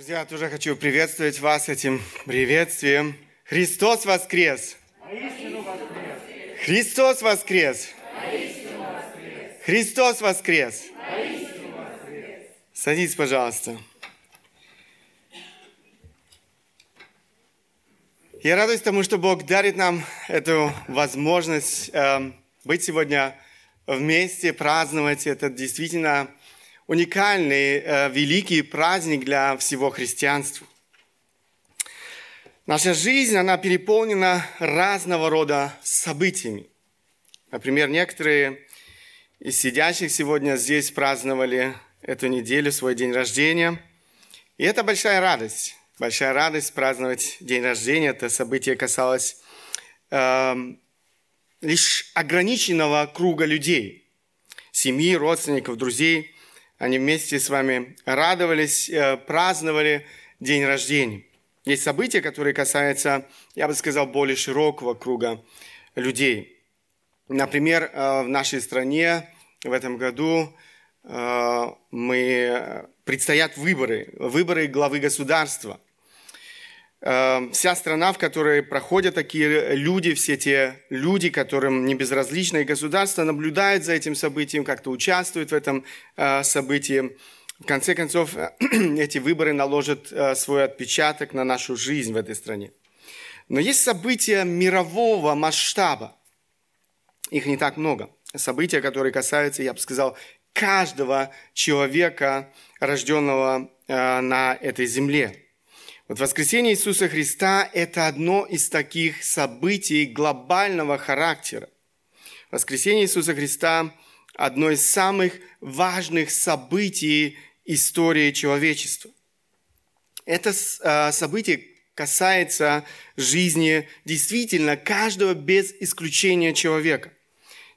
Друзья, я тоже хочу приветствовать вас этим приветствием. Христос воскрес! Христос воскрес! Христос воскрес! Садитесь, пожалуйста. Я радуюсь тому, что Бог дарит нам эту возможность э, быть сегодня вместе, праздновать. Это действительно уникальный, э, великий праздник для всего христианства. Наша жизнь, она переполнена разного рода событиями. Например, некоторые из сидящих сегодня здесь праздновали эту неделю свой день рождения. И это большая радость. Большая радость праздновать день рождения. Это событие касалось э, лишь ограниченного круга людей. Семьи, родственников, друзей – они вместе с вами радовались, э, праздновали день рождения. Есть события, которые касаются, я бы сказал, более широкого круга людей. Например, э, в нашей стране в этом году э, мы предстоят выборы, выборы главы государства – вся страна, в которой проходят такие люди, все те люди, которым не безразлично, и государство наблюдает за этим событием, как-то участвует в этом э, событии. В конце концов, эти выборы наложат э, свой отпечаток на нашу жизнь в этой стране. Но есть события мирового масштаба. Их не так много. События, которые касаются, я бы сказал, каждого человека, рожденного э, на этой земле. Вот воскресение Иисуса Христа – это одно из таких событий глобального характера. Воскресение Иисуса Христа – одно из самых важных событий истории человечества. Это а, событие касается жизни действительно каждого без исключения человека.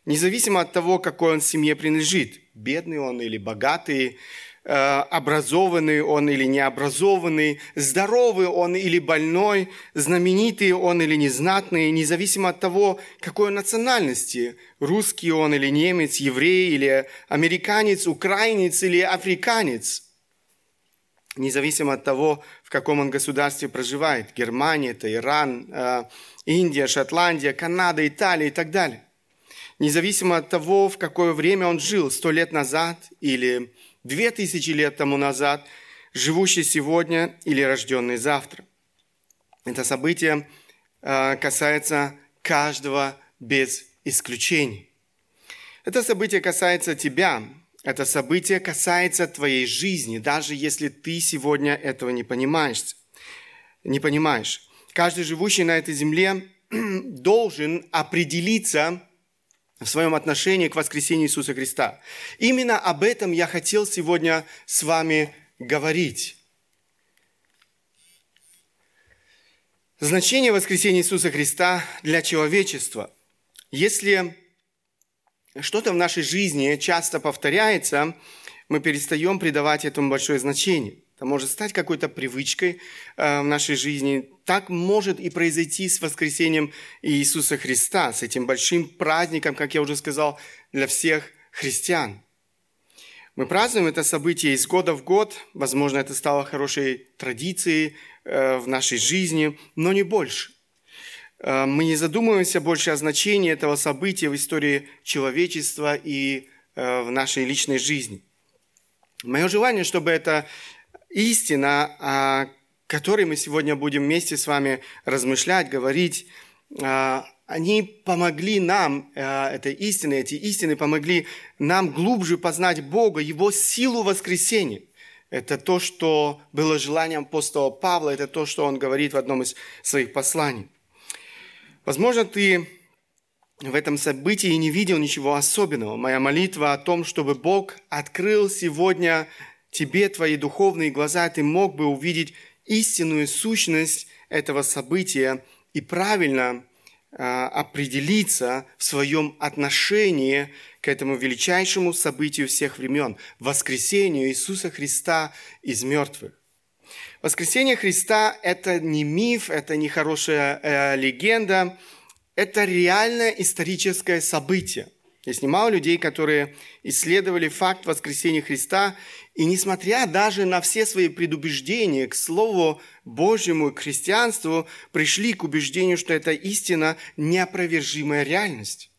Независимо от того, какой он семье принадлежит, бедный он или богатый, образованный он или необразованный, здоровый он или больной, знаменитый он или незнатный, независимо от того, какой он национальности, русский он или немец, еврей или американец, украинец или африканец, независимо от того, в каком он государстве проживает, Германия, это Иран, э, Индия, Шотландия, Канада, Италия и так далее. Независимо от того, в какое время он жил, сто лет назад или две тысячи лет тому назад, живущий сегодня или рожденный завтра. Это событие а, касается каждого без исключений. Это событие касается тебя, это событие касается твоей жизни, даже если ты сегодня этого не понимаешь. Не понимаешь. Каждый живущий на этой земле должен определиться в своем отношении к воскресению Иисуса Христа. Именно об этом я хотел сегодня с вами говорить. Значение воскресения Иисуса Христа для человечества. Если что-то в нашей жизни часто повторяется, мы перестаем придавать этому большое значение. Это может стать какой-то привычкой э, в нашей жизни. Так может и произойти с воскресением Иисуса Христа, с этим большим праздником, как я уже сказал, для всех христиан. Мы празднуем это событие из года в год. Возможно, это стало хорошей традицией э, в нашей жизни, но не больше. Э, мы не задумываемся больше о значении этого события в истории человечества и в нашей личной жизни. Мое желание, чтобы это истина, о которой мы сегодня будем вместе с вами размышлять, говорить, а, они помогли нам, а, это истины, эти истины помогли нам глубже познать Бога, Его силу воскресения. Это то, что было желанием апостола Павла, это то, что он говорит в одном из своих посланий. Возможно, ты в этом событии не видел ничего особенного. Моя молитва о том, чтобы Бог открыл сегодня тебе твои духовные глаза, ты мог бы увидеть истинную сущность этого события и правильно а, определиться в своем отношении к этому величайшему событию всех времен – воскресению Иисуса Христа из мертвых. Воскресение Христа – это не миф, это не хорошая э, легенда, это реальное историческое событие. Есть немало людей, которые исследовали факт воскресения Христа, и несмотря даже на все свои предубеждения к Слову Божьему и к христианству, пришли к убеждению, что это истина – неопровержимая реальность.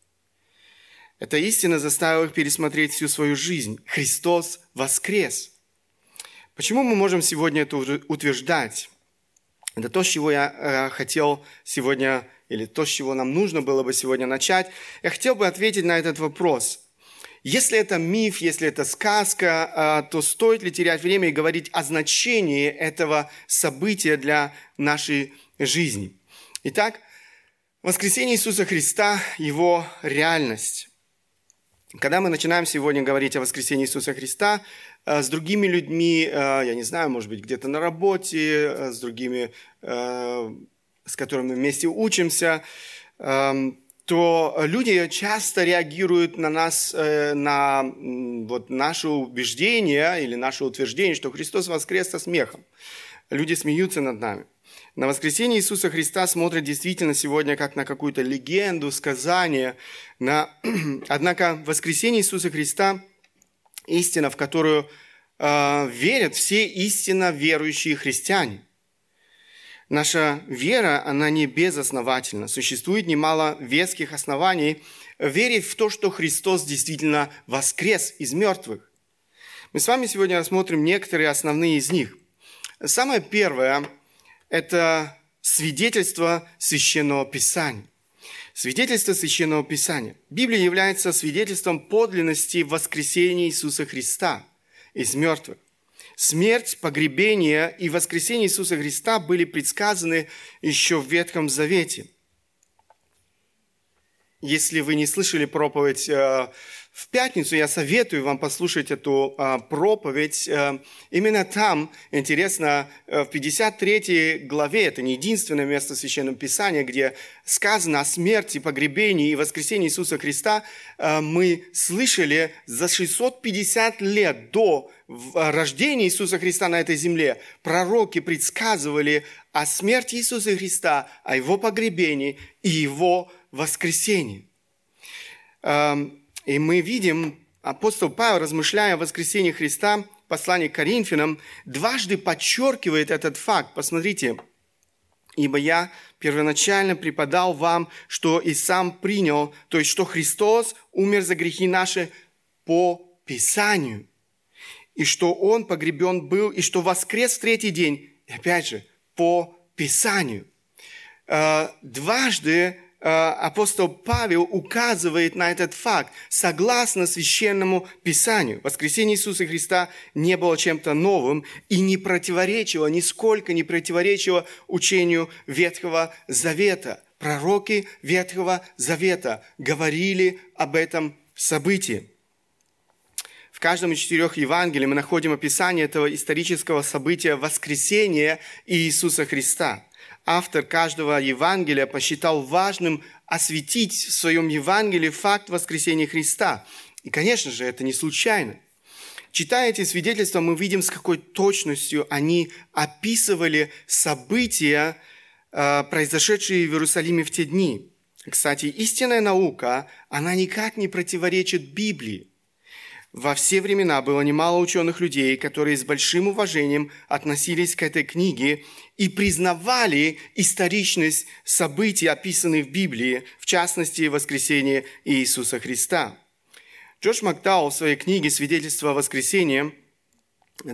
Эта истина заставила их пересмотреть всю свою жизнь. Христос воскрес. Почему мы можем сегодня это утверждать? Это то, с чего я э, хотел сегодня, или то, с чего нам нужно было бы сегодня начать. Я хотел бы ответить на этот вопрос. Если это миф, если это сказка, э, то стоит ли терять время и говорить о значении этого события для нашей жизни? Итак, воскресение Иисуса Христа – Его реальность. Когда мы начинаем сегодня говорить о воскресении Иисуса Христа, с другими людьми, э, я не знаю, может быть, где-то на работе, э, с другими, с которыми мы вместе учимся, эм, то люди часто реагируют на нас, на вот наше убеждение или наше утверждение, что Христос воскрес со смехом. Люди смеются над нами. На воскресение Иисуса Христа смотрят действительно сегодня как на какую-то легенду, сказание. На... Однако воскресение Иисуса Христа – истина, в которую э, верят все истинно верующие христиане. Наша вера, она не безосновательна. Существует немало веских оснований верить в то, что Христос действительно воскрес из мертвых. Мы с вами сегодня рассмотрим некоторые основные из них. Самое первое – это свидетельство Священного Писания. Свидетельство Священного Писания. Библия является свидетельством подлинности воскресения Иисуса Христа из мертвых. Смерть, погребение и воскресение Иисуса Христа были предсказаны еще в Ветхом Завете. Если вы не слышали проповедь э, в пятницу я советую вам послушать эту а, проповедь. А, именно там, интересно, э, в 53 главе, это не единственное место в Священном Писании, где сказано о смерти, погребении и воскресении Иисуса Христа, а, мы слышали за 650 лет до рождения Иисуса Христа на этой земле, пророки предсказывали о смерти Иисуса Христа, о Его погребении и Его воскресении. И мы видим, апостол Павел, размышляя о воскресении Христа, послание к Коринфянам, дважды подчеркивает этот факт. Посмотрите, «Ибо я первоначально преподал вам, что и сам принял, то есть, что Христос умер за грехи наши по Писанию, и что Он погребен был, и что воскрес в третий день, и опять же, по Писанию». Э, дважды апостол Павел указывает на этот факт. Согласно священному Писанию, воскресение Иисуса Христа не было чем-то новым и не противоречило, нисколько не противоречило учению Ветхого Завета. Пророки Ветхого Завета говорили об этом событии. В каждом из четырех Евангелий мы находим описание этого исторического события воскресения Иисуса Христа автор каждого Евангелия посчитал важным осветить в своем Евангелии факт воскресения Христа. И, конечно же, это не случайно. Читая эти свидетельства, мы видим, с какой точностью они описывали события, э, произошедшие в Иерусалиме в те дни. Кстати, истинная наука, она никак не противоречит Библии. Во все времена было немало ученых людей, которые с большим уважением относились к этой книге и признавали историчность событий, описанных в Библии, в частности, воскресение Иисуса Христа. Джош Макдау в своей книге «Свидетельство о воскресении»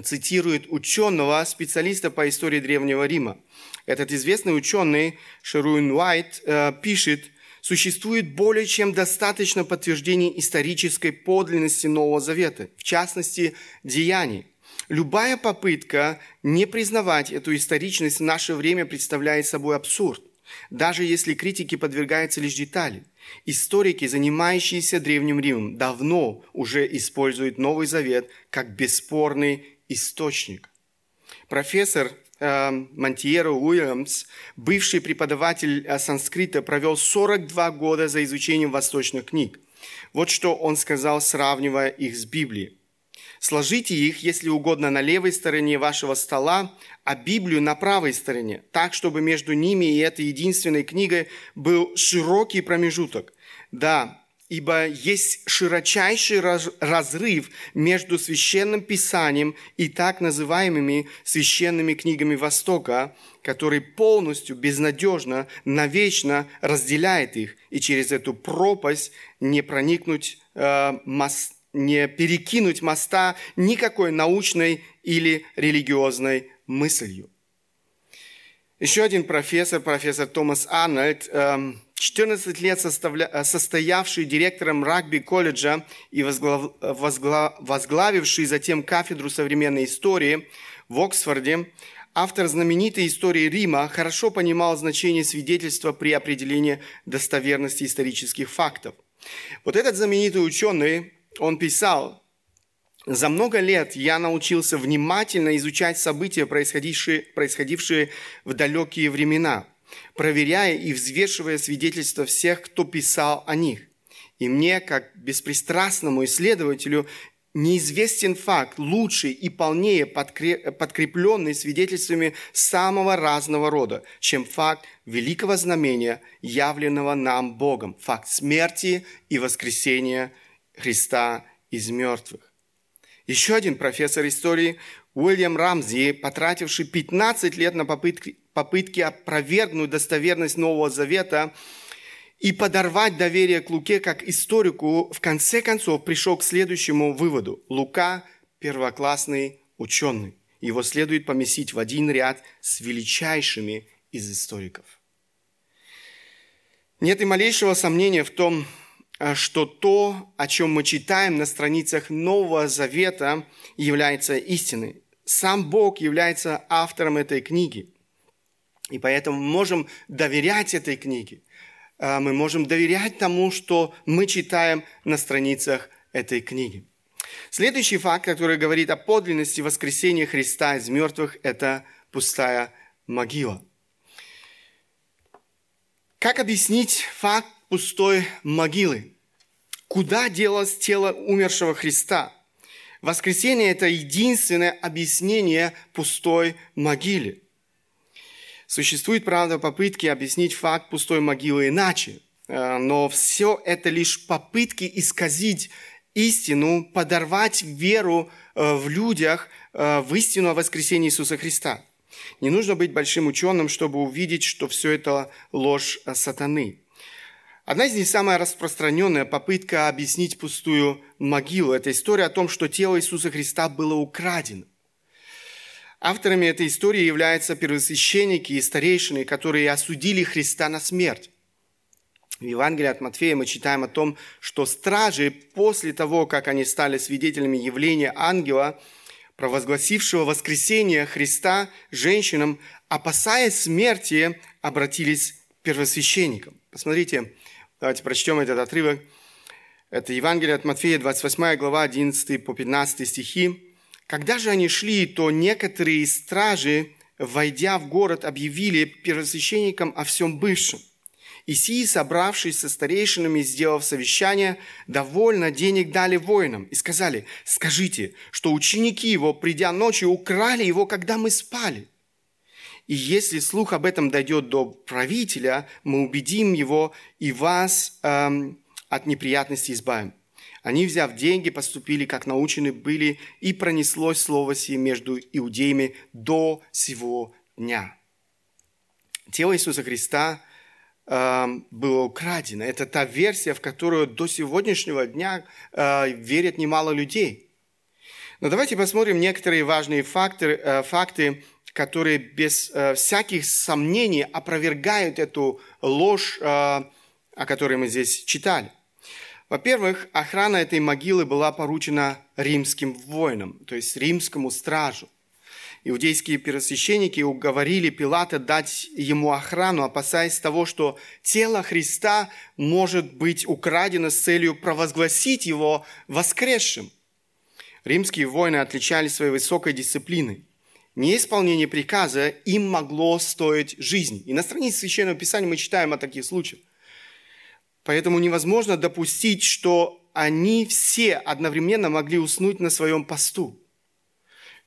цитирует ученого, специалиста по истории Древнего Рима. Этот известный ученый Шеруин Уайт э, пишет – существует более чем достаточно подтверждений исторической подлинности Нового Завета, в частности, деяний. Любая попытка не признавать эту историчность в наше время представляет собой абсурд, даже если критике подвергаются лишь детали. Историки, занимающиеся Древним Римом, давно уже используют Новый Завет как бесспорный источник. Профессор Монтьеро Уильямс, бывший преподаватель э, санскрита, провел 42 года за изучением восточных книг. Вот что он сказал, сравнивая их с Библией. Сложите их, если угодно, на левой стороне вашего стола, а Библию на правой стороне, так, чтобы между ними и этой единственной книгой был широкий промежуток. Да, ибо есть широчайший разрыв между священным писанием и так называемыми священными книгами Востока, который полностью, безнадежно, навечно разделяет их, и через эту пропасть не проникнуть, э, мост, не перекинуть моста никакой научной или религиозной мыслью. Еще один профессор, профессор Томас Арнольд, 14 эм, лет состоявший директором рагби-колледжа и возглавивший затем кафедру современной истории в Оксфорде, автор знаменитой истории Рима хорошо понимал значение свидетельства при определении достоверности исторических фактов. Вот этот знаменитый ученый, он писал, за много лет я научился внимательно изучать события, происходившие, происходившие в далекие времена, проверяя и взвешивая свидетельства всех, кто писал о них. И мне, как беспристрастному исследователю, неизвестен факт, лучший и полнее подкрепленный свидетельствами самого разного рода, чем факт великого знамения, явленного нам Богом, факт смерти и воскресения Христа из мертвых. Еще один профессор истории Уильям Рамзи, потративший 15 лет на попытки, попытки опровергнуть достоверность Нового Завета и подорвать доверие к Луке как историку, в конце концов пришел к следующему выводу. Лука – первоклассный ученый. Его следует поместить в один ряд с величайшими из историков. Нет и малейшего сомнения в том, Э, что то, о чем мы читаем на страницах Нового Завета, является истиной. Сам Бог является автором этой книги. И поэтому мы можем доверять этой книге. Э, мы можем доверять тому, что мы читаем на страницах этой книги. Следующий факт, который говорит о подлинности воскресения Христа из мертвых, это пустая могила. Как объяснить факт пустой могилы. Куда делось тело умершего Христа? Воскресение – это единственное объяснение пустой могиле. Существует, правда, попытки объяснить факт пустой могилы иначе, э, но все это лишь попытки исказить истину, подорвать веру э, в людях э, в истину о воскресении Иисуса Христа. Не нужно быть большим ученым, чтобы увидеть, что все это ложь сатаны. Одна из них самая распространенная попытка объяснить пустую могилу. Это история о том, что тело Иисуса Христа было украдено. Авторами этой истории являются первосвященники и старейшины, которые осудили Христа на смерть. В Евангелии от Матфея мы читаем о том, что стражи после того, как они стали свидетелями явления ангела, провозгласившего воскресение Христа женщинам, опасаясь смерти, обратились к первосвященникам. Посмотрите, Давайте прочтем этот отрывок. Это Евангелие от Матфея, 28 глава, 11 по 15 стихи. «Когда же они шли, то некоторые стражи, войдя в город, объявили первосвященникам о всем бывшем. И сии, собравшись со старейшинами, сделав совещание, довольно денег дали воинам и сказали, скажите, что ученики его, придя ночью, украли его, когда мы спали. И если слух об этом дойдет до правителя, мы убедим его и вас эм, от неприятностей избавим. Они, взяв деньги, поступили, как научены были, и пронеслось слово сие между иудеями до сего дня. Тело Иисуса Христа э, было украдено. Это та версия, в которую до сегодняшнего дня э, верят немало людей. Но давайте посмотрим некоторые важные факты, э, факты которые без э, всяких сомнений опровергают эту ложь, э, о которой мы здесь читали. Во-первых, охрана этой могилы была поручена римским воинам, то есть римскому стражу. Иудейские первосвященники уговорили Пилата дать ему охрану, опасаясь того, что тело Христа может быть украдено с целью провозгласить его воскресшим. Римские воины отличались своей высокой дисциплиной неисполнение приказа им могло стоить жизнь. И на странице Священного Писания мы читаем о таких случаях. Поэтому невозможно допустить, что они все одновременно могли уснуть на своем посту.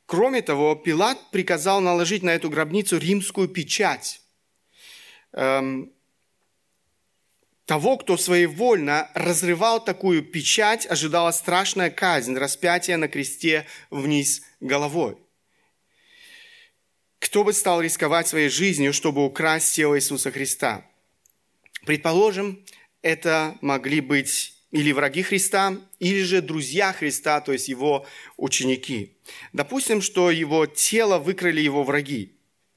Кроме того, Пилат приказал наложить на эту гробницу римскую печать. Эм, того, кто своевольно разрывал такую печать, ожидала страшная казнь, распятие на кресте вниз головой. Кто бы стал рисковать своей жизнью, чтобы украсть тело Иисуса Христа? Предположим, это могли быть или враги Христа, или же друзья Христа, то есть его ученики. Допустим, что его тело выкрали его враги.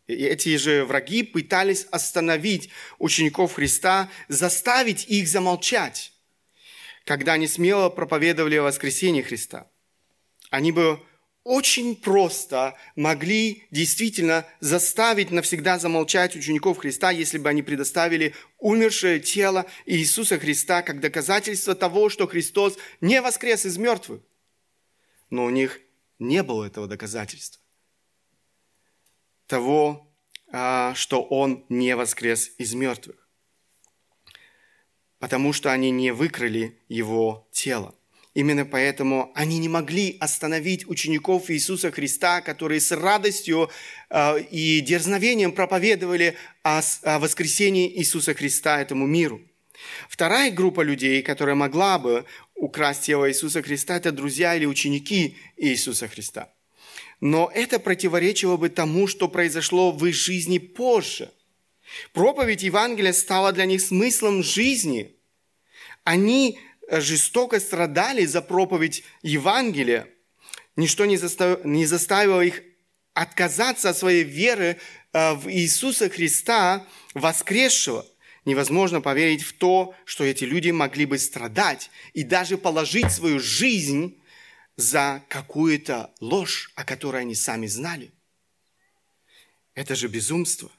И эти же враги пытались остановить учеников Христа, заставить их замолчать, когда они смело проповедовали о воскресении Христа. Они бы очень просто могли действительно заставить навсегда замолчать учеников Христа, если бы они предоставили умершее тело Иисуса Христа как доказательство того, что Христос не воскрес из мертвых. Но у них не было этого доказательства. Того, а, что Он не воскрес из мертвых. Потому что они не выкрали Его тело. Именно поэтому они не могли остановить учеников Иисуса Христа, которые с радостью э, и дерзновением проповедовали о воскресении Иисуса Христа этому миру. Вторая группа людей, которая могла бы украсть тело Иисуса Христа, это друзья или ученики Иисуса Христа. Но это противоречило бы тому, что произошло в их жизни позже. Проповедь Евангелия стала для них смыслом жизни. Они жестоко страдали за проповедь Евангелия, ничто не заставило, не заставило их отказаться от своей веры э, в Иисуса Христа, воскресшего. Невозможно поверить в то, что эти люди могли бы страдать и даже положить свою жизнь за какую-то ложь, о которой они сами знали. Это же безумство.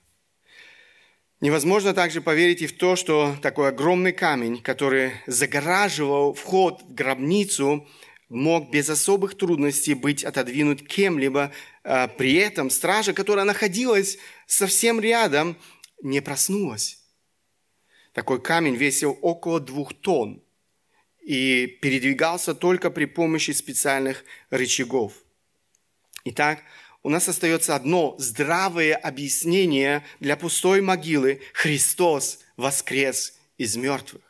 Невозможно также поверить и в то, что такой огромный камень, который загораживал вход в гробницу, мог без особых трудностей быть отодвинут кем-либо. А при этом стража, которая находилась совсем рядом, не проснулась. Такой камень весил около двух тонн и передвигался только при помощи специальных рычагов. Итак, у нас остается одно здравое объяснение для пустой могилы. Христос воскрес из мертвых.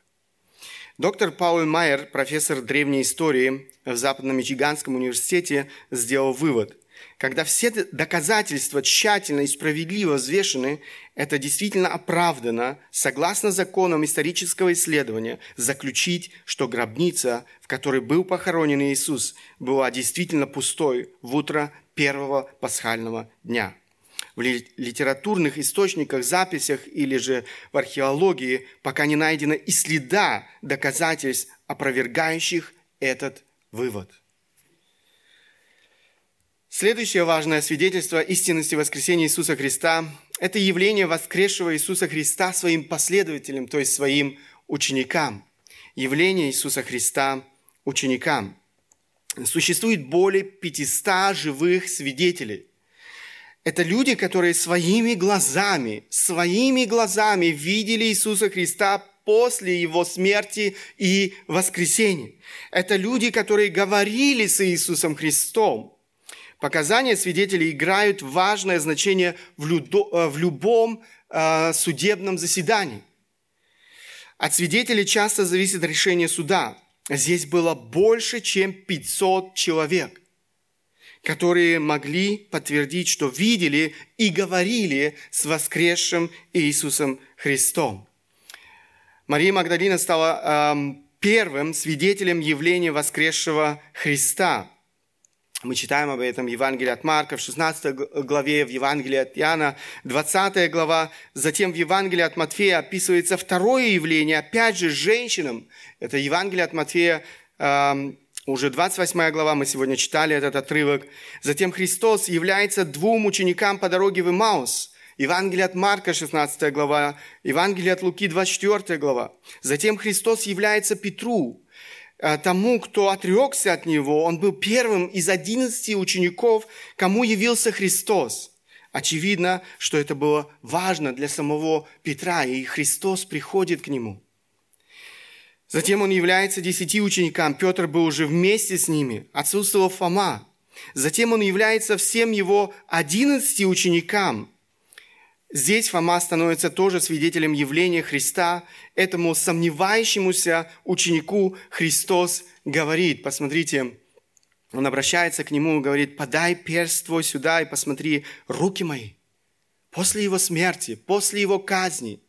Доктор Пауль Майер, профессор древней истории в Западном Мичиганском университете, сделал вывод. Когда все доказательства тщательно и справедливо взвешены, это действительно оправдано, согласно законам исторического исследования, заключить, что гробница, в которой был похоронен Иисус, была действительно пустой в утро первого пасхального дня. В литературных источниках, записях или же в археологии пока не найдено и следа доказательств, опровергающих этот вывод. Следующее важное свидетельство истинности воскресения Иисуса Христа – это явление воскресшего Иисуса Христа своим последователям, то есть своим ученикам. Явление Иисуса Христа ученикам – существует более 500 живых свидетелей. Это люди, которые своими глазами, своими глазами видели Иисуса Христа после Его смерти и воскресения. Это люди, которые говорили с Иисусом Христом. Показания свидетелей играют важное значение в, людо, э, в любом э, судебном заседании. От свидетелей часто зависит решение суда. Здесь было больше, чем 500 человек, которые могли подтвердить, что видели и говорили с воскресшим Иисусом Христом. Мария Магдалина стала эм, первым свидетелем явления воскресшего Христа – мы читаем об этом в Евангелии от Марка, в 16 главе, в Евангелии от Иоанна, 20 глава. Затем в Евангелии от Матфея описывается второе явление, опять же, женщинам. Это Евангелие от Матфея, уже 28 глава, мы сегодня читали этот отрывок. Затем Христос является двум ученикам по дороге в Имаус. Евангелие от Марка, 16 глава, Евангелие от Луки, 24 глава. Затем Христос является Петру, тому, кто отрекся от него, он был первым из одиннадцати учеников, кому явился Христос. Очевидно, что это было важно для самого Петра, и Христос приходит к нему. Затем он является десяти ученикам. Петр был уже вместе с ними. Отсутствовал Фома. Затем он является всем его одиннадцати ученикам. Здесь Фома становится тоже свидетелем явления Христа. Этому сомневающемуся ученику Христос говорит, посмотрите, он обращается к нему и говорит, подай перст твой сюда и посмотри руки мои. После его смерти, после его казни,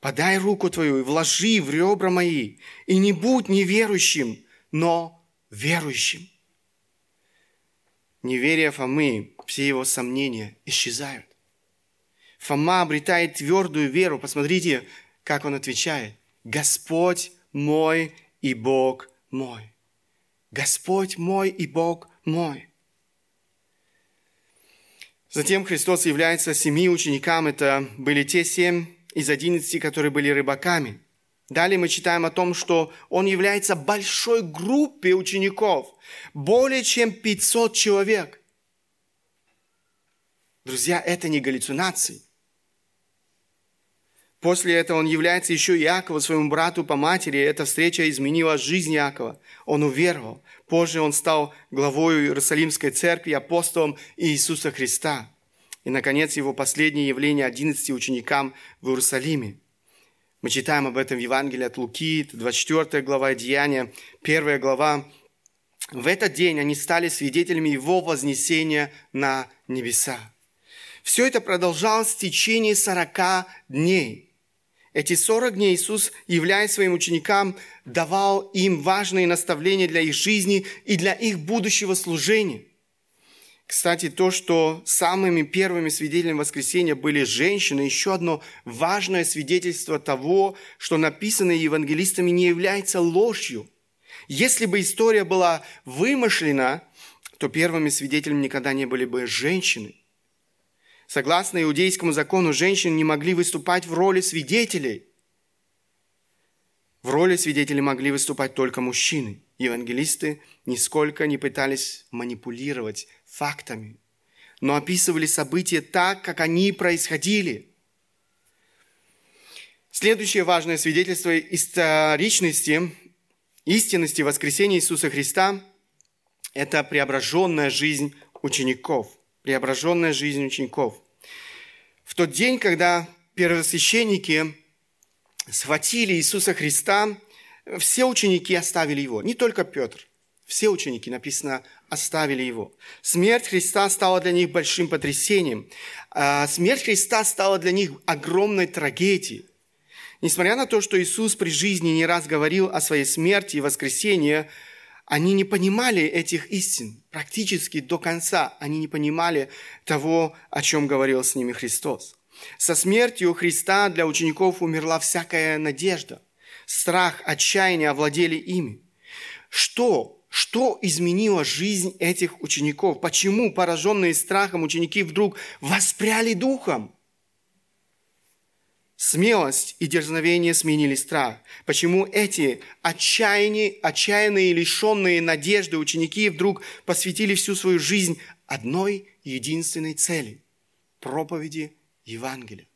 подай руку твою и вложи в ребра мои, и не будь неверующим, но верующим. Неверие Фомы, все его сомнения исчезают. Фома обретает твердую веру. Посмотрите, как он отвечает. Господь мой и Бог мой. Господь мой и Бог мой. Затем Христос является семи ученикам. Это были те семь из одиннадцати, которые были рыбаками. Далее мы читаем о том, что Он является большой группе учеников. Более чем 500 человек. Друзья, это не галлюцинации. После этого он является еще Иакову, своему брату по матери. Эта встреча изменила жизнь Иакова. Он уверовал. Позже он стал главой Иерусалимской церкви, апостолом Иисуса Христа. И, наконец, его последнее явление 11 ученикам в Иерусалиме. Мы читаем об этом в Евангелии от Луки, 24 глава Деяния, 1 глава. В этот день они стали свидетелями его вознесения на небеса. Все это продолжалось в течение 40 дней – эти 40 дней Иисус, являясь своим ученикам, давал им важные наставления для их жизни и для их будущего служения. Кстати, то, что самыми первыми свидетелями воскресения были женщины, еще одно важное свидетельство того, что написанное евангелистами не является ложью. Если бы история была вымышлена, то первыми свидетелями никогда не были бы женщины. Согласно иудейскому закону, женщины не могли выступать в роли свидетелей. В роли свидетелей могли выступать только мужчины. Евангелисты нисколько не пытались манипулировать фактами, но описывали события так, как они происходили. Следующее важное свидетельство историчности, истинности воскресения Иисуса Христа – это преображенная жизнь учеников – преображенная жизнь учеников. В тот день, когда первосвященники схватили Иисуса Христа, все ученики оставили его, не только Петр. Все ученики, написано, оставили его. Смерть Христа стала для них большим потрясением. А смерть Христа стала для них огромной трагедией. Несмотря на то, что Иисус при жизни не раз говорил о своей смерти и воскресении, они не понимали этих истин практически до конца. Они не понимали того, о чем говорил с ними Христос. Со смертью Христа для учеников умерла всякая надежда. Страх, отчаяние овладели ими. Что? Что изменило жизнь этих учеников? Почему пораженные страхом ученики вдруг воспряли духом? Смелость и дерзновение сменили страх. Почему эти отчаянные, отчаянные, лишенные надежды ученики вдруг посвятили всю свою жизнь одной единственной цели – проповеди Евангелия?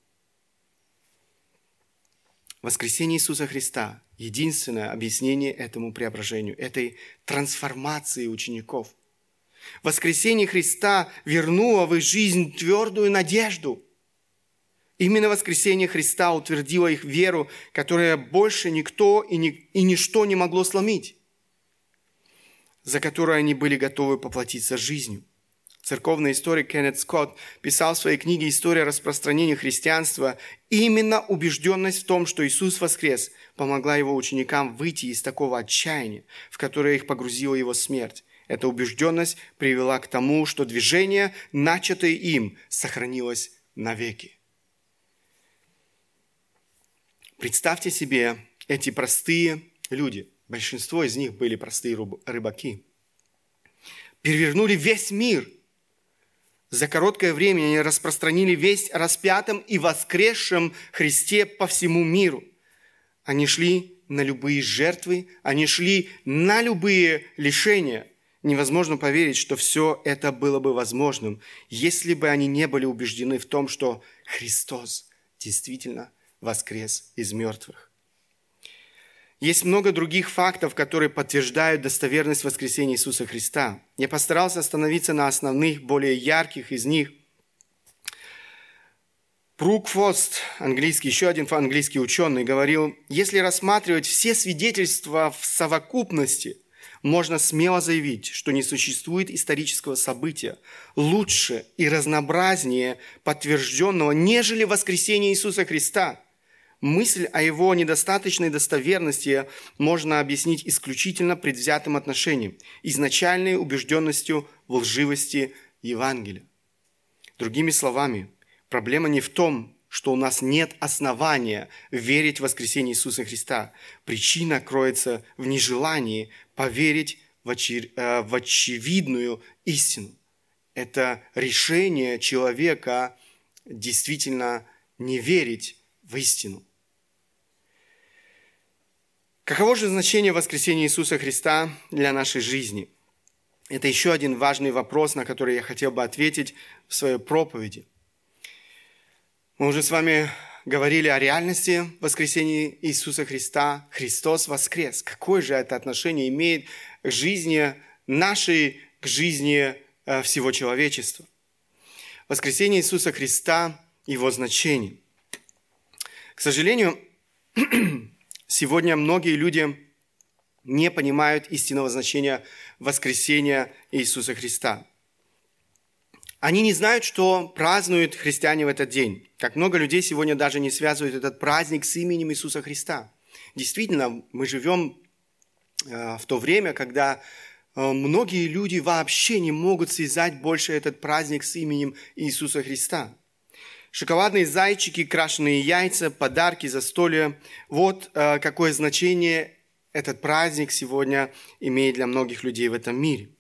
Воскресение Иисуса Христа – единственное объяснение этому преображению, этой трансформации учеников. Воскресение Христа вернуло в их жизнь твердую надежду – Именно воскресение Христа утвердило их веру, которая больше никто и, ни, и ничто не могло сломить, за которую они были готовы поплатиться жизнью. Церковный историк Кеннет Скотт писал в своей книге «История распространения христианства» именно убежденность в том, что Иисус воскрес, помогла его ученикам выйти из такого отчаяния, в которое их погрузила его смерть. Эта убежденность привела к тому, что движение, начатое им, сохранилось навеки. Представьте себе эти простые люди, большинство из них были простые рыбаки, перевернули весь мир. За короткое время они распространили весь распятом и воскресшем Христе по всему миру. Они шли на любые жертвы, они шли на любые лишения. Невозможно поверить, что все это было бы возможным, если бы они не были убеждены в том, что Христос действительно воскрес из мертвых. Есть много других фактов, которые подтверждают достоверность воскресения Иисуса Христа. Я постарался остановиться на основных, более ярких из них. Брукфост, английский, еще один английский ученый, говорил, если рассматривать все свидетельства в совокупности, можно смело заявить, что не существует исторического события лучше и разнообразнее подтвержденного, нежели воскресение Иисуса Христа. Мысль о его недостаточной достоверности можно объяснить исключительно предвзятым отношением, изначальной убежденностью в лживости Евангелия. Другими словами, Проблема не в том, что у нас нет основания верить в воскресение Иисуса Христа. Причина кроется в нежелании поверить в, очи... Э, в очевидную истину. Это решение человека действительно не верить в истину. Каково же значение воскресения Иисуса Христа для нашей жизни? Это еще один важный вопрос, на который я хотел бы ответить в своей проповеди – мы уже с вами говорили о реальности воскресения Иисуса Христа. Христос воскрес. Какое же это отношение имеет к жизни нашей, к жизни э, всего человечества? Воскресение Иисуса Христа, его значение. К сожалению, сегодня многие люди не понимают истинного значения воскресения Иисуса Христа. Они не знают, что празднуют христиане в этот день. Как много людей сегодня даже не связывают этот праздник с именем Иисуса Христа. Действительно, мы живем э, в то время, когда э, многие люди вообще не могут связать больше этот праздник с именем Иисуса Христа. Шоколадные зайчики, крашеные яйца, подарки, застолья – вот э, какое значение этот праздник сегодня имеет для многих людей в этом мире.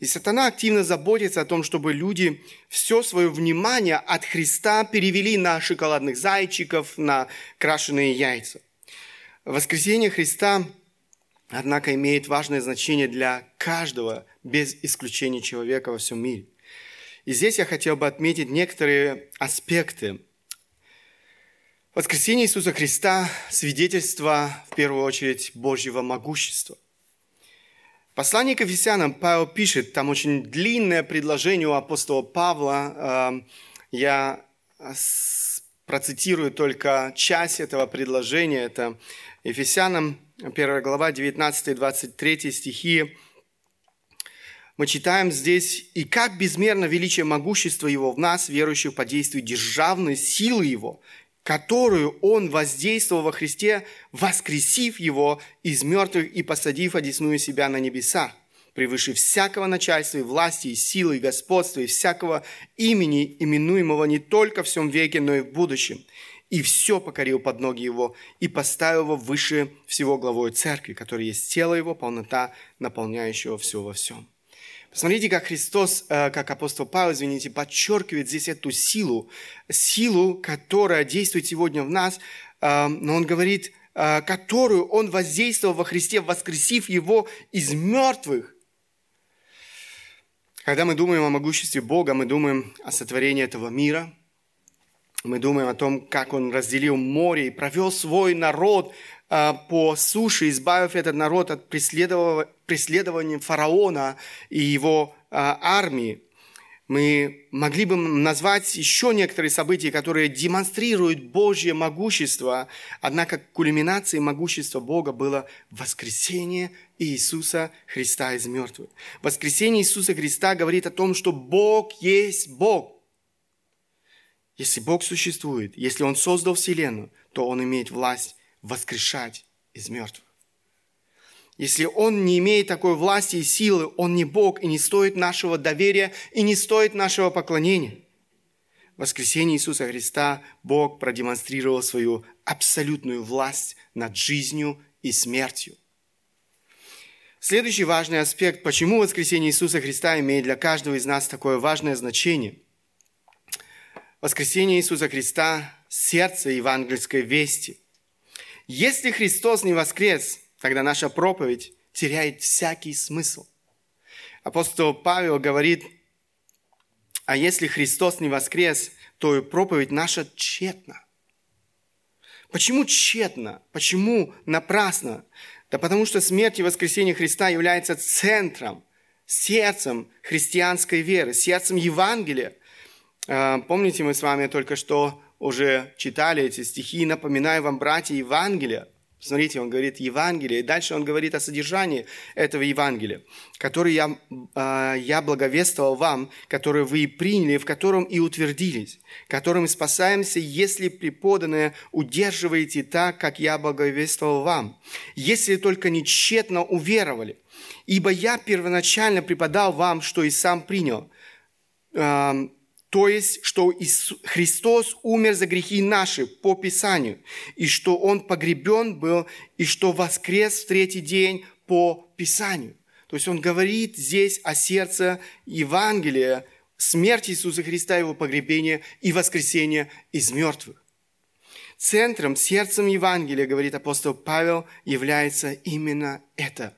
И сатана активно заботится о том, чтобы люди все свое внимание от Христа перевели на шоколадных зайчиков, на крашеные яйца. Воскресение Христа, однако, имеет важное значение для каждого, без исключения человека во всем мире. И здесь я хотел бы отметить некоторые аспекты. Воскресение Иисуса Христа – свидетельство, в первую очередь, Божьего могущества – Послание к Ефесянам Павел пишет, там очень длинное предложение у апостола Павла. Эм, я процитирую только часть этого предложения. Это Ефесянам 1 глава 19-23 стихи. Мы читаем здесь, «И как безмерно величие могущества Его в нас, верующих по действию державной силы Его, которую Он воздействовал во Христе, воскресив Его из мертвых и посадив одесную себя на небеса, превыше всякого начальства и власти, и силы, и господства, и всякого имени, именуемого не только в всем веке, но и в будущем. И все покорил под ноги Его, и поставил Его выше всего главой церкви, которая есть тело Его, полнота, наполняющего все во всем. Посмотрите, как Христос, э, как апостол Павел, извините, подчеркивает здесь эту силу, силу, которая действует сегодня в нас, э, но он говорит, э, которую он воздействовал во Христе, воскресив его из мертвых. Когда мы думаем о могуществе Бога, мы думаем о сотворении этого мира, мы думаем о том, как Он разделил море и провел свой народ по суше, избавив этот народ от преследования фараона и его а, армии. Мы могли бы назвать еще некоторые события, которые демонстрируют Божье могущество, однако кульминацией могущества Бога было воскресение Иисуса Христа из мертвых. Воскресение Иисуса Христа говорит о том, что Бог есть Бог. Если Бог существует, если Он создал Вселенную, то Он имеет власть воскрешать из мертвых. Если Он не имеет такой власти и силы, Он не Бог и не стоит нашего доверия и не стоит нашего поклонения. В воскресении Иисуса Христа Бог продемонстрировал свою абсолютную власть над жизнью и смертью. Следующий важный аспект, почему воскресение Иисуса Христа имеет для каждого из нас такое важное значение. Воскресение Иисуса Христа – сердце евангельской вести – если Христос не воскрес, тогда наша проповедь теряет всякий смысл. Апостол Павел говорит, а если Христос не воскрес, то и проповедь наша тщетна. Почему тщетно? Почему напрасно? Да потому что смерть и воскресение Христа является центром, сердцем христианской веры, сердцем Евангелия. А, помните, мы с вами только что уже читали эти стихи, напоминаю вам, братья, Евангелия. Смотрите, он говорит Евангелие, и дальше он говорит о содержании этого Евангелия, который я, э, я благовествовал вам, который вы приняли, в котором и утвердились, которым и спасаемся, если преподанное удерживаете так, как я благовествовал вам, если только не тщетно уверовали. Ибо я первоначально преподал вам, что и сам принял, э, то есть, что Христос умер за грехи наши по Писанию, и что Он погребен был, и что воскрес в третий день по Писанию. То есть он говорит здесь о сердце Евангелия, смерти Иисуса Христа, Его погребения и воскресения из мертвых. Центром, сердцем Евангелия, говорит апостол Павел, является именно это.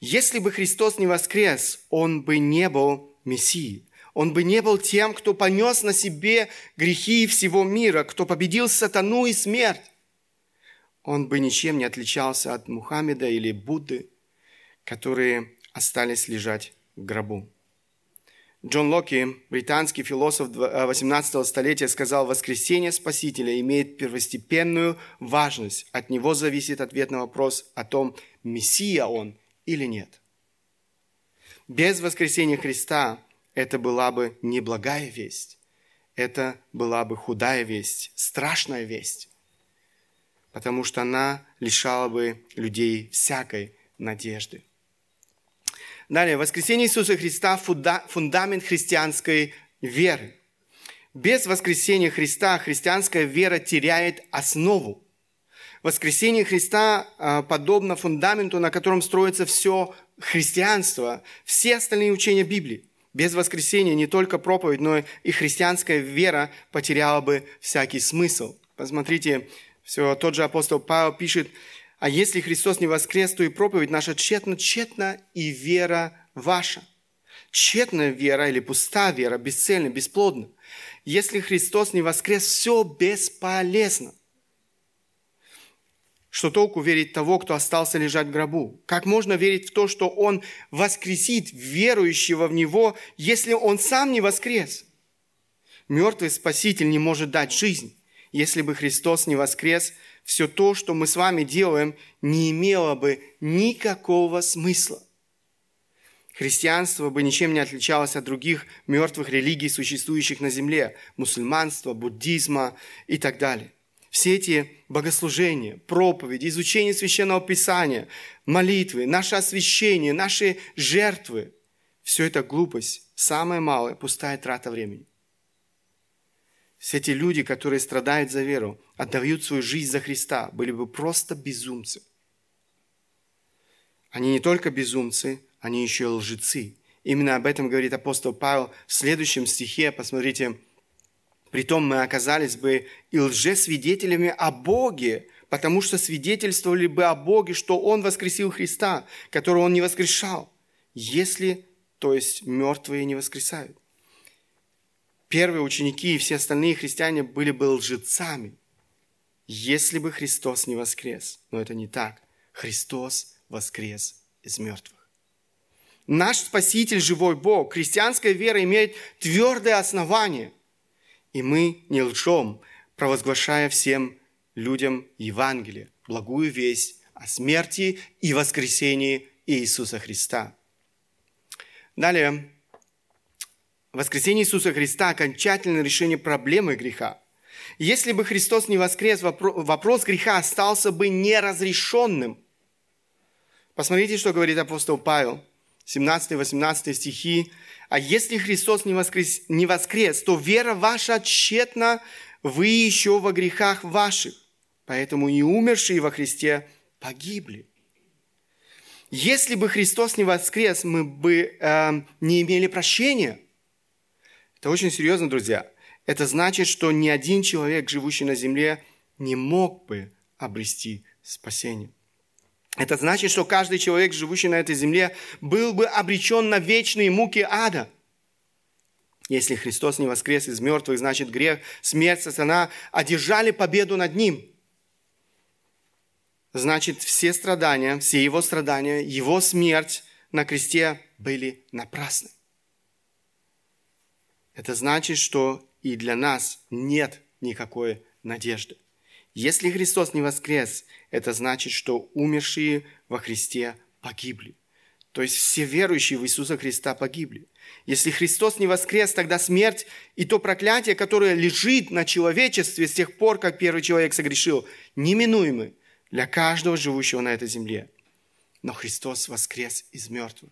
Если бы Христос не воскрес, Он бы не был Мессией. Он бы не был тем, кто понес на себе грехи всего мира, кто победил сатану и смерть. Он бы ничем не отличался от Мухаммеда или Будды, которые остались лежать в гробу. Джон Локи, британский философ 18 э, столетия, сказал, воскресение Спасителя имеет первостепенную важность. От него зависит ответ на вопрос о том, Мессия он или нет. Без воскресения Христа это была бы не благая весть, это была бы худая весть, страшная весть, потому что она лишала бы людей всякой надежды. Далее, воскресение Иисуса Христа – фундамент христианской веры. Без воскресения Христа христианская вера теряет основу. Воскресение Христа а, подобно фундаменту, на котором строится все христианство, все остальные учения Библии. Без воскресения не только проповедь, но и христианская вера потеряла бы всякий смысл. Посмотрите, все тот же апостол Павел пишет, а если Христос не воскрес, то и проповедь наша тщетна, тщетна и вера ваша. Тщетная вера или пустая вера, бесцельна, бесплодна. Если Христос не воскрес, все бесполезно. Что толку верить того, кто остался лежать в гробу? Как можно верить в то, что Он воскресит верующего в Него, если Он сам не воскрес? Мертвый Спаситель не может дать жизнь. Если бы Христос не воскрес, все то, что мы с вами делаем, не имело бы никакого смысла. Христианство бы ничем не отличалось от других мертвых религий, существующих на земле, мусульманства, буддизма и так далее – все эти богослужения, проповеди, изучение священного писания, молитвы, наше освящение, наши жертвы, все это глупость, самая малая, пустая трата времени. Все эти люди, которые страдают за веру, отдают свою жизнь за Христа, были бы просто безумцы. Они не только безумцы, они еще и лжецы. Именно об этом говорит апостол Павел в следующем стихе. Посмотрите, Притом мы оказались бы и лжесвидетелями о Боге, потому что свидетельствовали бы о Боге, что Он воскресил Христа, которого Он не воскрешал, если, то есть, мертвые не воскресают. Первые ученики и все остальные христиане были бы лжецами, если бы Христос не воскрес. Но это не так. Христос воскрес из мертвых. Наш Спаситель – живой Бог. Христианская вера имеет твердое основание – и мы не лжем, провозглашая всем людям Евангелие, благую весть о смерти и воскресении Иисуса Христа. Далее, воскресение Иисуса Христа – окончательное решение проблемы греха. Если бы Христос не воскрес, вопрос греха остался бы неразрешенным. Посмотрите, что говорит апостол Павел, 17-18 стихи. А если Христос не воскрес, не воскрес, то вера ваша тщетна, вы еще во грехах ваших. Поэтому и умершие во Христе погибли. Если бы Христос не воскрес, мы бы э, не имели прощения. Это очень серьезно, друзья. Это значит, что ни один человек, живущий на земле, не мог бы обрести спасение. Это значит, что каждый человек, живущий на этой земле, был бы обречен на вечные муки ада. Если Христос не воскрес из мертвых, значит грех, смерть, сатана одержали победу над ним. Значит, все страдания, все его страдания, его смерть на кресте были напрасны. Это значит, что и для нас нет никакой надежды. Если Христос не воскрес, это значит, что умершие во Христе погибли. То есть все верующие в Иисуса Христа погибли. Если Христос не воскрес, тогда смерть и то проклятие, которое лежит на человечестве с тех пор, как первый человек согрешил, неминуемы для каждого живущего на этой земле. Но Христос воскрес из мертвых.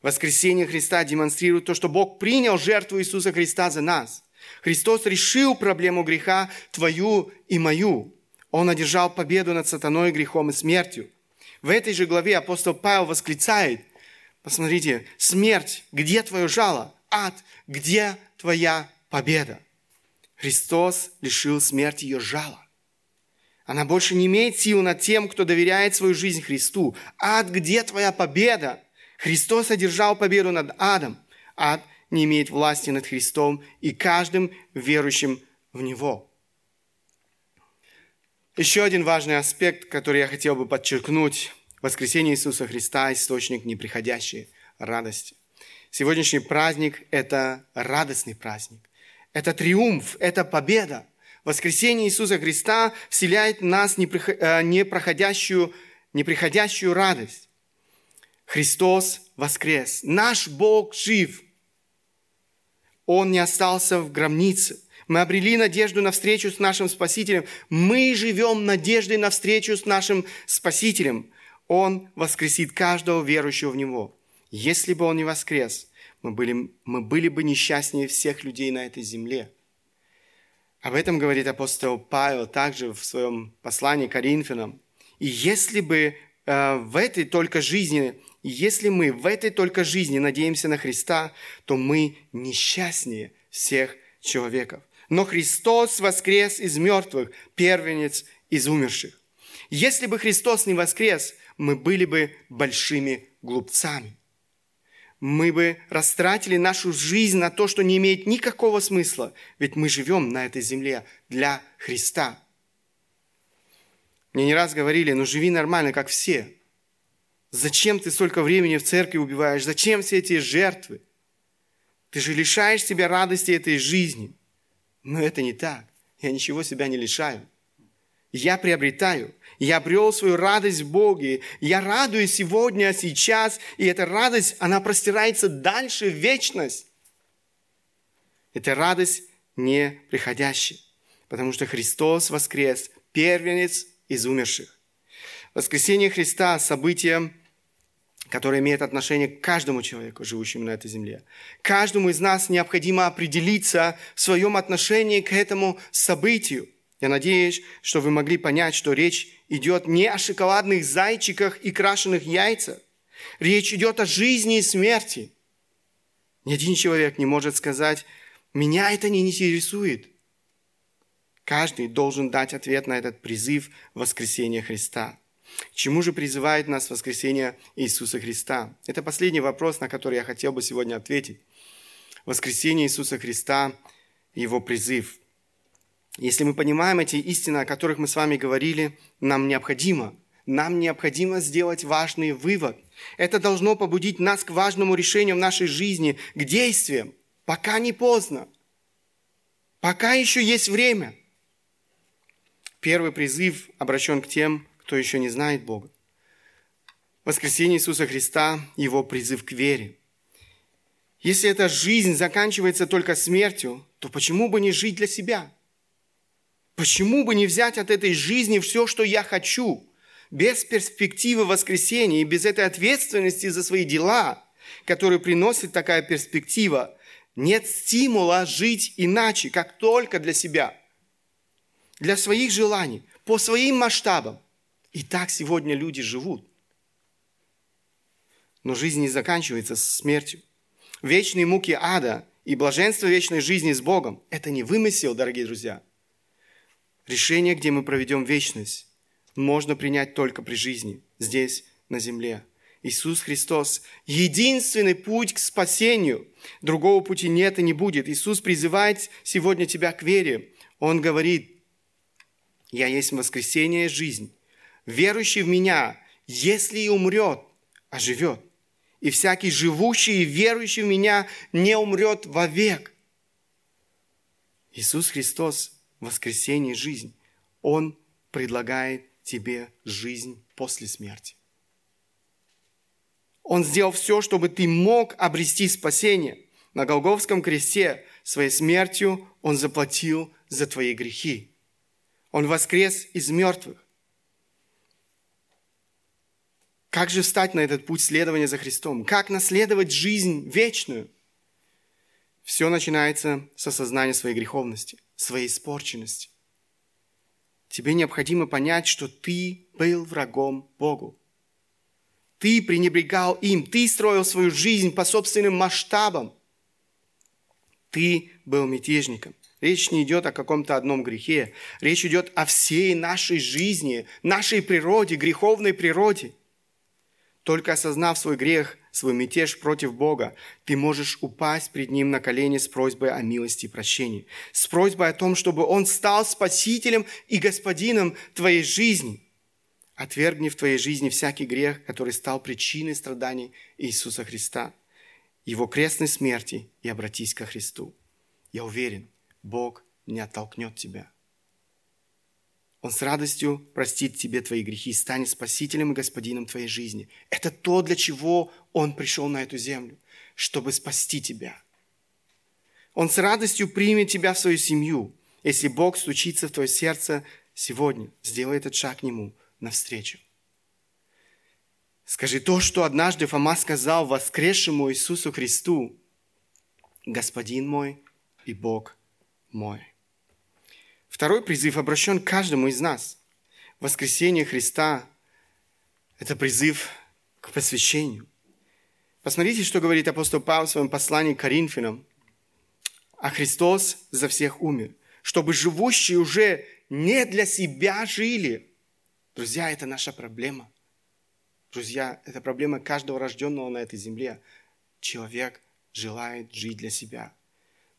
Воскресение Христа демонстрирует то, что Бог принял жертву Иисуса Христа за нас. Христос решил проблему греха твою и мою. Он одержал победу над сатаной, грехом и смертью. В этой же главе апостол Павел восклицает, посмотрите, смерть, где твое жало? Ад, где твоя победа? Христос лишил смерти ее жала. Она больше не имеет сил над тем, кто доверяет свою жизнь Христу. Ад, где твоя победа? Христос одержал победу над адом. Ад не имеет власти над Христом и каждым верующим в Него. Еще один важный аспект, который я хотел бы подчеркнуть. Воскресение Иисуса Христа – источник неприходящей радости. Сегодняшний праздник – это радостный праздник. Это триумф, это победа. Воскресение Иисуса Христа вселяет в нас э, непроходящую, неприходящую радость. Христос воскрес. Наш Бог жив. Он не остался в гробнице. Мы обрели надежду на встречу с нашим Спасителем. Мы живем надеждой на встречу с нашим Спасителем. Он воскресит каждого верующего в Него. Если бы Он не воскрес, мы были, мы были бы несчастнее всех людей на этой земле. Об этом говорит апостол Павел также в своем послании к Коринфянам. И если бы э, в этой только жизни и если мы в этой только жизни надеемся на Христа, то мы несчастнее всех человеков. Но Христос воскрес из мертвых, первенец из умерших. Если бы Христос не воскрес, мы были бы большими глупцами. Мы бы растратили нашу жизнь на то, что не имеет никакого смысла, ведь мы живем на этой земле для Христа. Мне не раз говорили, ну живи нормально, как все – Зачем ты столько времени в церкви убиваешь? Зачем все эти жертвы? Ты же лишаешь себя радости этой жизни. Но это не так. Я ничего себя не лишаю. Я приобретаю. Я обрел свою радость в Боге. Я радуюсь сегодня, сейчас. И эта радость, она простирается дальше в вечность. Это радость не приходящая. Потому что Христос воскрес, первенец из умерших. Воскресение Христа – событие, которое имеет отношение к каждому человеку, живущему на этой земле. Каждому из нас необходимо определиться в своем отношении к этому событию. Я надеюсь, что вы могли понять, что речь идет не о шоколадных зайчиках и крашеных яйцах. Речь идет о жизни и смерти. Ни один человек не может сказать, меня это не интересует. Каждый должен дать ответ на этот призыв воскресения Христа – чему же призывает нас воскресение Иисуса Христа? Это последний вопрос, на который я хотел бы сегодня ответить. Воскресение Иисуса Христа – Его призыв. Если мы понимаем эти истины, о которых мы с вами говорили, нам необходимо, нам необходимо сделать важный вывод. Это должно побудить нас к важному решению в нашей жизни, к действиям, пока не поздно, пока еще есть время. Первый призыв обращен к тем, кто еще не знает Бога. Воскресение Иисуса Христа – его призыв к вере. Если эта жизнь заканчивается только смертью, то почему бы не жить для себя? Почему бы не взять от этой жизни все, что я хочу, без перспективы воскресения и без этой ответственности за свои дела, которые приносит такая перспектива, нет стимула жить иначе, как только для себя, для своих желаний, по своим масштабам. И так сегодня люди живут. Но жизнь не заканчивается смертью. Вечные муки ада и блаженство вечной жизни с Богом – это не вымысел, дорогие друзья. Решение, где мы проведем вечность, можно принять только при жизни, здесь, на земле. Иисус Христос – единственный путь к спасению. Другого пути нет и не будет. Иисус призывает сегодня тебя к вере. Он говорит, «Я есть воскресение и жизнь верующий в меня, если и умрет, оживет. И всякий живущий и верующий в меня не умрет вовек. Иисус Христос – воскресение жизнь. Он предлагает тебе жизнь после смерти. Он сделал все, чтобы ты мог обрести спасение. На Голговском кресте своей смертью Он заплатил за твои грехи. Он воскрес из мертвых. Как же встать на этот путь следования за Христом? Как наследовать жизнь вечную? Все начинается с осознания своей греховности, своей испорченности. Тебе необходимо понять, что ты был врагом Богу. Ты пренебрегал им, ты строил свою жизнь по собственным масштабам. Ты был мятежником. Речь не идет о каком-то одном грехе. Речь идет о всей нашей жизни, нашей природе, греховной природе – только осознав свой грех, свой мятеж против Бога, ты можешь упасть пред Ним на колени с просьбой о милости и прощении, с просьбой о том, чтобы Он стал спасителем и господином твоей жизни. Отвергни в твоей жизни всякий грех, который стал причиной страданий Иисуса Христа, Его крестной смерти, и обратись ко Христу. Я уверен, Бог не оттолкнет тебя. Он с радостью простит тебе твои грехи, станет спасителем и господином твоей жизни. Это то, для чего Он пришел на эту землю, чтобы спасти тебя. Он с радостью примет тебя в свою семью. Если Бог стучится в твое сердце сегодня, сделай этот шаг к Нему навстречу. Скажи то, что однажды Фома сказал воскресшему Иисусу Христу, «Господин мой и Бог мой». Второй призыв обращен к каждому из нас. Воскресение Христа – это призыв к посвящению. Посмотрите, что говорит апостол Павел в своем послании к Коринфянам. А Христос за всех умер, чтобы живущие уже не для себя жили. Друзья, это наша проблема. Друзья, это проблема каждого рожденного на этой земле. Человек желает жить для себя –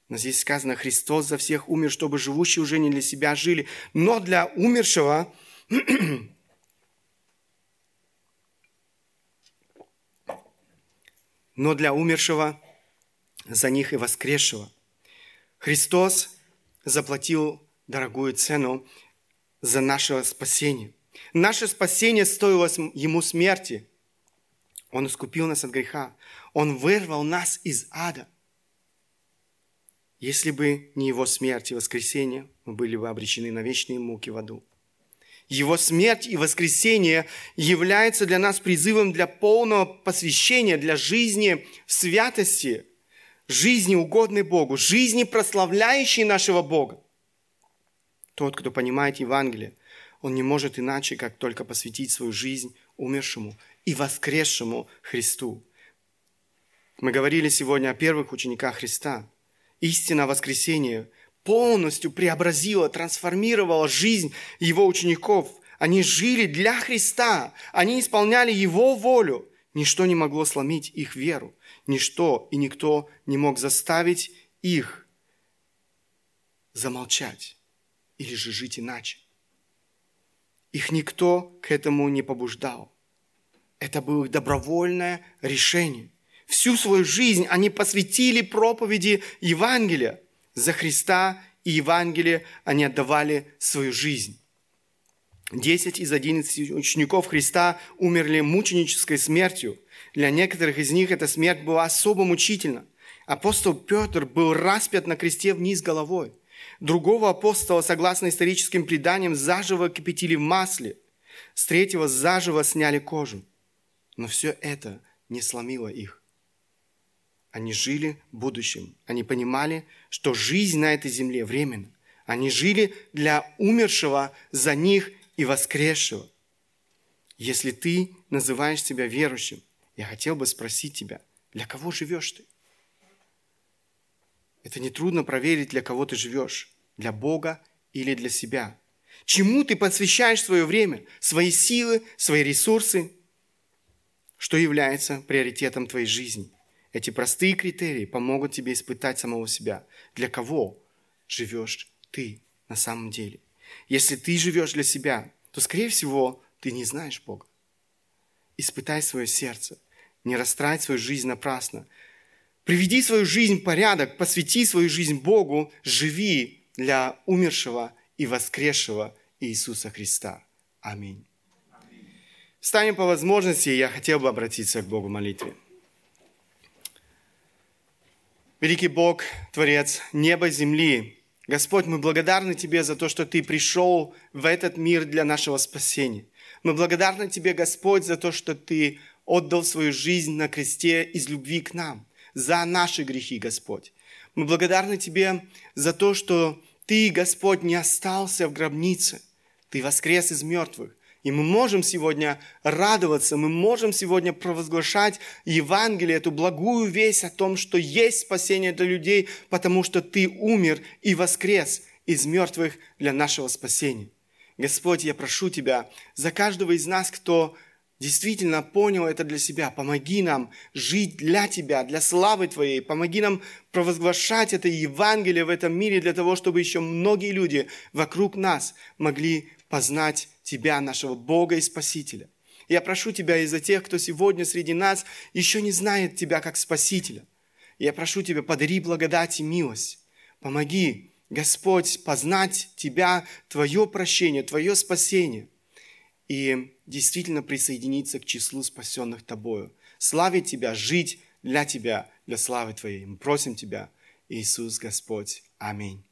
но здесь сказано, Христос за всех умер, чтобы живущие уже не для себя жили, но для умершего но для умершего за них и воскресшего. Христос заплатил дорогую цену за наше спасение. Наше спасение стоило Ему смерти. Он искупил нас от греха. Он вырвал нас из ада. Если бы не Его смерть и воскресение, мы были бы обречены на вечные муки в аду. Его смерть и воскресение является для нас призывом для полного посвящения, для жизни в святости, жизни угодной Богу, жизни прославляющей нашего Бога. Тот, кто понимает Евангелие, он не может иначе, как только посвятить свою жизнь умершему и воскресшему Христу. Мы говорили сегодня о первых учениках Христа – истина воскресения полностью преобразила, трансформировала жизнь его учеников. Они жили для Христа, они исполняли Его волю. Ничто не могло сломить их веру. Ничто и никто не мог заставить их замолчать или же жить иначе. Их никто к этому не побуждал. Это было их добровольное решение. Всю свою жизнь они посвятили проповеди Евангелия. За Христа и Евангелие они отдавали свою жизнь. Десять из одиннадцати учеников Христа умерли мученической смертью. Для некоторых из них эта смерть была особо мучительна. Апостол Петр был распят на кресте вниз головой. Другого апостола, согласно историческим преданиям, заживо кипятили в масле. С третьего заживо сняли кожу. Но все это не сломило их. Они жили будущим. Они понимали, что жизнь на этой земле временна. Они жили для умершего за них и воскресшего. Если ты называешь себя верующим, я хотел бы спросить тебя, для кого живешь ты? Это нетрудно проверить, для кого ты живешь. Для Бога или для себя. Чему ты посвящаешь свое время, свои силы, свои ресурсы? Что является приоритетом твоей жизни? Эти простые критерии помогут тебе испытать самого себя. Для кого живешь ты на самом деле? Если ты живешь для себя, то, скорее всего, ты не знаешь Бога. Испытай свое сердце. Не растрать свою жизнь напрасно. Приведи свою жизнь в порядок, посвяти свою жизнь Богу, живи для умершего и воскресшего Иисуса Христа. Аминь. Встанем по возможности, и я хотел бы обратиться к Богу молитве. Великий Бог, Творец неба земли, Господь, мы благодарны Тебе за то, что Ты пришел в этот мир для нашего спасения. Мы благодарны Тебе, Господь, за то, что Ты отдал свою жизнь на кресте из любви к нам, за наши грехи, Господь. Мы благодарны Тебе за то, что Ты, Господь, не остался в гробнице. Ты воскрес из мертвых. И мы можем сегодня радоваться, мы можем сегодня провозглашать Евангелие, эту благую весть о том, что есть спасение для людей, потому что Ты умер и воскрес из мертвых для нашего спасения. Господь, я прошу Тебя за каждого из нас, кто действительно понял это для себя. Помоги нам жить для Тебя, для славы Твоей. Помоги нам провозглашать это Евангелие в этом мире для того, чтобы еще многие люди вокруг нас могли познать Тебя, нашего Бога и Спасителя. Я прошу Тебя из-за тех, кто сегодня среди нас еще не знает Тебя как Спасителя. Я прошу Тебя, подари благодать и милость. Помоги, Господь, познать Тебя, Твое прощение, Твое спасение и действительно присоединиться к числу спасенных Тобою. Славить Тебя, жить для Тебя, для славы Твоей. Мы просим Тебя, Иисус Господь. Аминь.